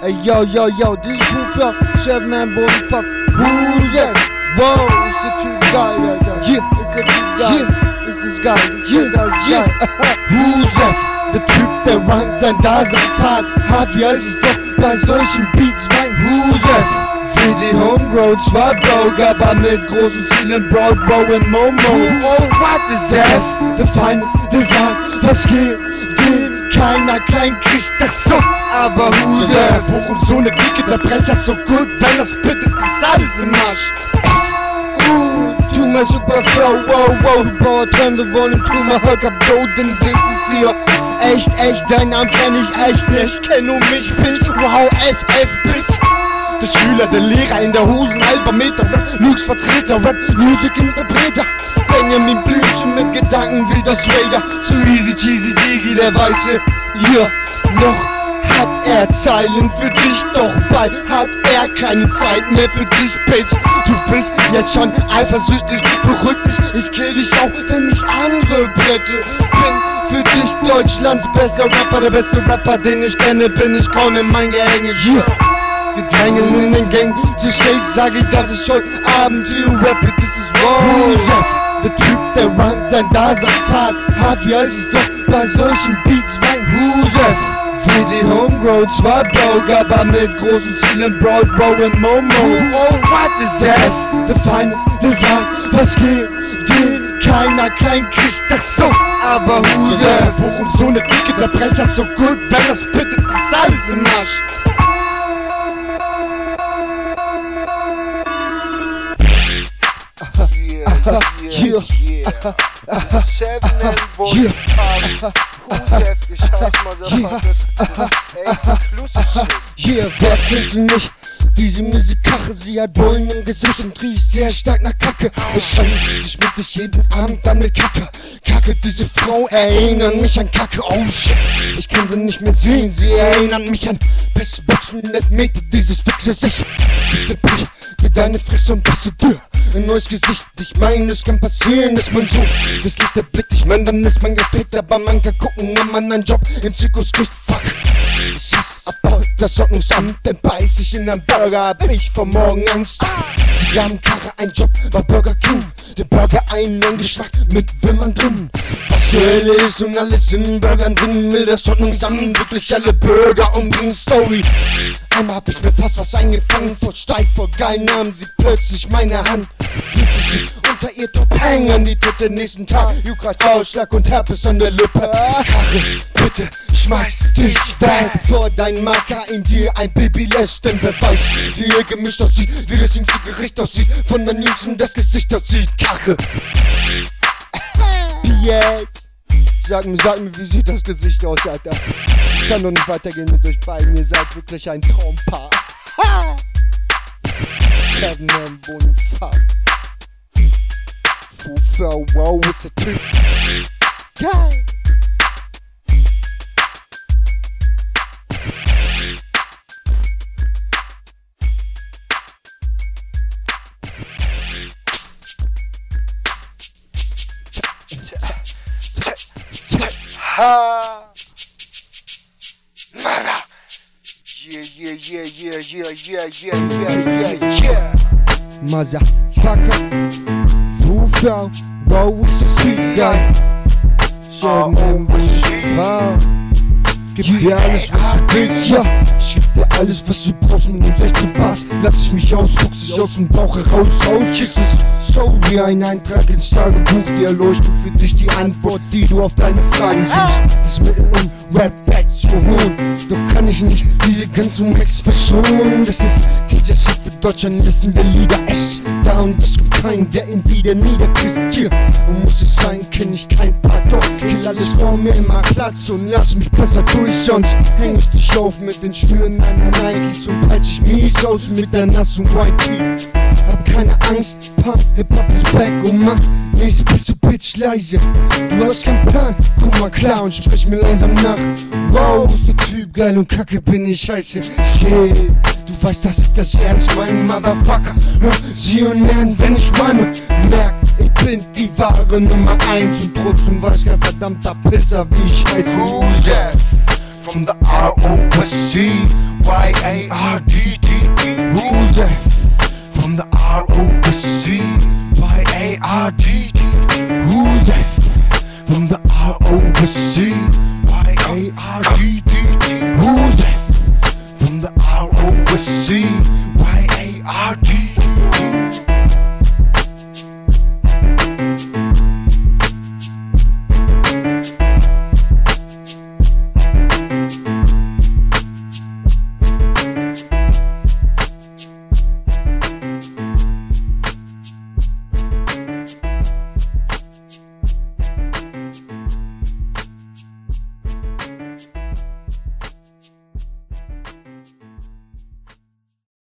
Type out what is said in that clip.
Hey yo, yo, yo, this is Proof Flow, Seven Man Boy, fuck. Who's that? Whoa, it's the true guy right there. Yeah, it's the true guy. Yeah, it's this guy. This yeah, guy's yeah. guy. Who's that? Der Typ, der rhymt sein Dasein. Hart, wie heißt es doch bei solchen Beats? Who's that? Für die Homegrown, zwar broke, aber mit großen Zielen, Bro, Bro und Momo. Oh, what is that? The finest Design, was geht? Keiner klein kriegt, das so. Aber Huse, warum so ne Kicke, der Brecher so gut, wenn das bitte ist alles im Arsch. Tu my super flow, wow, wow, du Bauer, Trände wollen, tu my Hulk up, Joe, denn das ist hier echt, echt, dein Namen kenn ich echt nicht, kenn nur mich, Bitch, wow, FF, Bitch. Der Schüler, der Lehrer in der Hosen, halber Meter, Lux Vertreter, Rap, Musikinterpreter. Benjamin Blümchen mit Gedanken wie das Raider. So easy cheesy Digi, der Weiße. Hier, noch hat er Zeilen für dich, doch bald hat er keine Zeit mehr für dich, Bitch. Du bist jetzt schon eifersüchtig, beruhig dich, ich kill dich auch, wenn ich andere Blätter bin. Für dich Deutschlands bester Rapper, der beste Rapper, den ich kenne, bin ich kaum in mein Gehänge. Yeah. Gedränge in den Gang, zu stets sag ich, dass ich heute Abend hier rappe, das ist Rose. Der Typ, der rhymt sein Dasein fad, hart wie heißt es doch bei solchen Beats. Für die Homegrown, zwar broke, aber mit großen Zielen, Bro, Bro und Momo. Oh, what is that? The finest Design, was geht? Den keiner klein kriegt, das so. Aber Huse, warum so ne Dicke, der Brecher so gut, wenn das bitte, das alles im Arsch. Yeah, yeah, yeah. Seven and boys Yeah. Party. Who's that? You scheiß Motherfuckers. Exklusiv shit. Yeah, wer kennt sie nicht? Diese Musikache, sie hat Bullen im Gesicht und riecht sehr stark nach Kacke. Wahrscheinlich schmiert sich jeden Abend dann mit Kacke. Kacke, diese Frau erinnert mich an Kacke. Oh shit, ich kann sie nicht mehr sehen. Sie erinnert mich an Pissboxen, net Meter, dieses fixe Sicht. Bitte brich für deine Fresse und passe dir ein neues Gesicht. Ich meine, es kann passieren, dass man so das Licht erblickt. Ich mein, dann ist man gefickt, aber man kann gucken, wenn man einen Job im Zirkus kriegt. Fuck. Das Ordnungsamt, denn beiß ich in einen Burger, hab ich vor morgen Angst. Die haben Karre, ein Job war Burger King. Der Burger einen neuen Geschmack mit Wimmern drin. Was zur Hölle ist und alles in Burgern drin, will das Ordnungsamt wirklich alle Bürger umbringen. Story. Einmal hab ich mir fast was eingefangen, vor Steig, vor Geil nahm sie plötzlich meine Hand. Unter ihr Top hängen, die dritte nächsten Tag. Juckreich, Ausschlag und Herpes an der Lippe. Karre, bitte, schmeiß dich weg, bevor dein Marker in dir ein Baby lässt. Denn wer weiß, wie ihr gemischt aussieht, wie das zu Gericht aussieht, von den Jüngsten das Gesicht aussieht. Karre. Jetzt. Sag mir, sag mir, wie sieht das Gesicht aus, Alter? Ich kann doch nicht weitergehen mit euch beiden, ihr seid wirklich ein Traumpaar. Ha! Seven Man Bonifat. Fufa, wow, it's a trip. Geil! Ha! Mara! Yeah, yeah, yeah, yeah, yeah, yeah, yeah, yeah, yeah, yeah. Motherfucker. Fufa, wow, it's a trip, geil. Seven Man Bonifat. Gib dir alles, was du willst, ja. Ich geb dir alles, was du brauchst und du 16 Bars. Lass ich mich aus, fuchs ich aus und bauche raus, raus. Jetzt ist so wie ein Eintrag ins Tagebuch. Die erleuchtet für dich die Antwort, die du auf deine Fragen suchst. Das Mittel, um Rap-Back holen. Doch kann ich nicht diese ganzen Max verschonen. Das ist DJ Shit für Deutschland, listen der Lieder S. Da und es gibt keinen, der ihn wieder niederkriegt. Hier, und muss es sein, kenn ich kein Paar. Doch, kill alles vor mir immer Platz und lass mich besser durch. Sonst häng ich dich auf mit den Schnüren meiner Nikes und peitsch ich mies aus mit der nassen White Tee. Hab keine Angst, Pump, Hip-Hop ist back und macht nächste bist du bitch leise. Du hast keinen Plan, guck mal klar und sprich mir langsam nach geil und kacke bin ich scheiße. Shit, du weißt, dass ich das ernst mein Motherfucker. Hör sie und lernen, wenn ich rhyme. Merk, ich bin die wahre Nummer eins und trotzdem war ich kein verdammter Pisser, wie ich heiße. Oh yeah, from the R-O-P-C-Y-A-R-D-D-E. Oh from the R-O-P-C-Y-A-R-D-D-E. Who's? From the R-O-P-C-Y-A-R-D-D-E.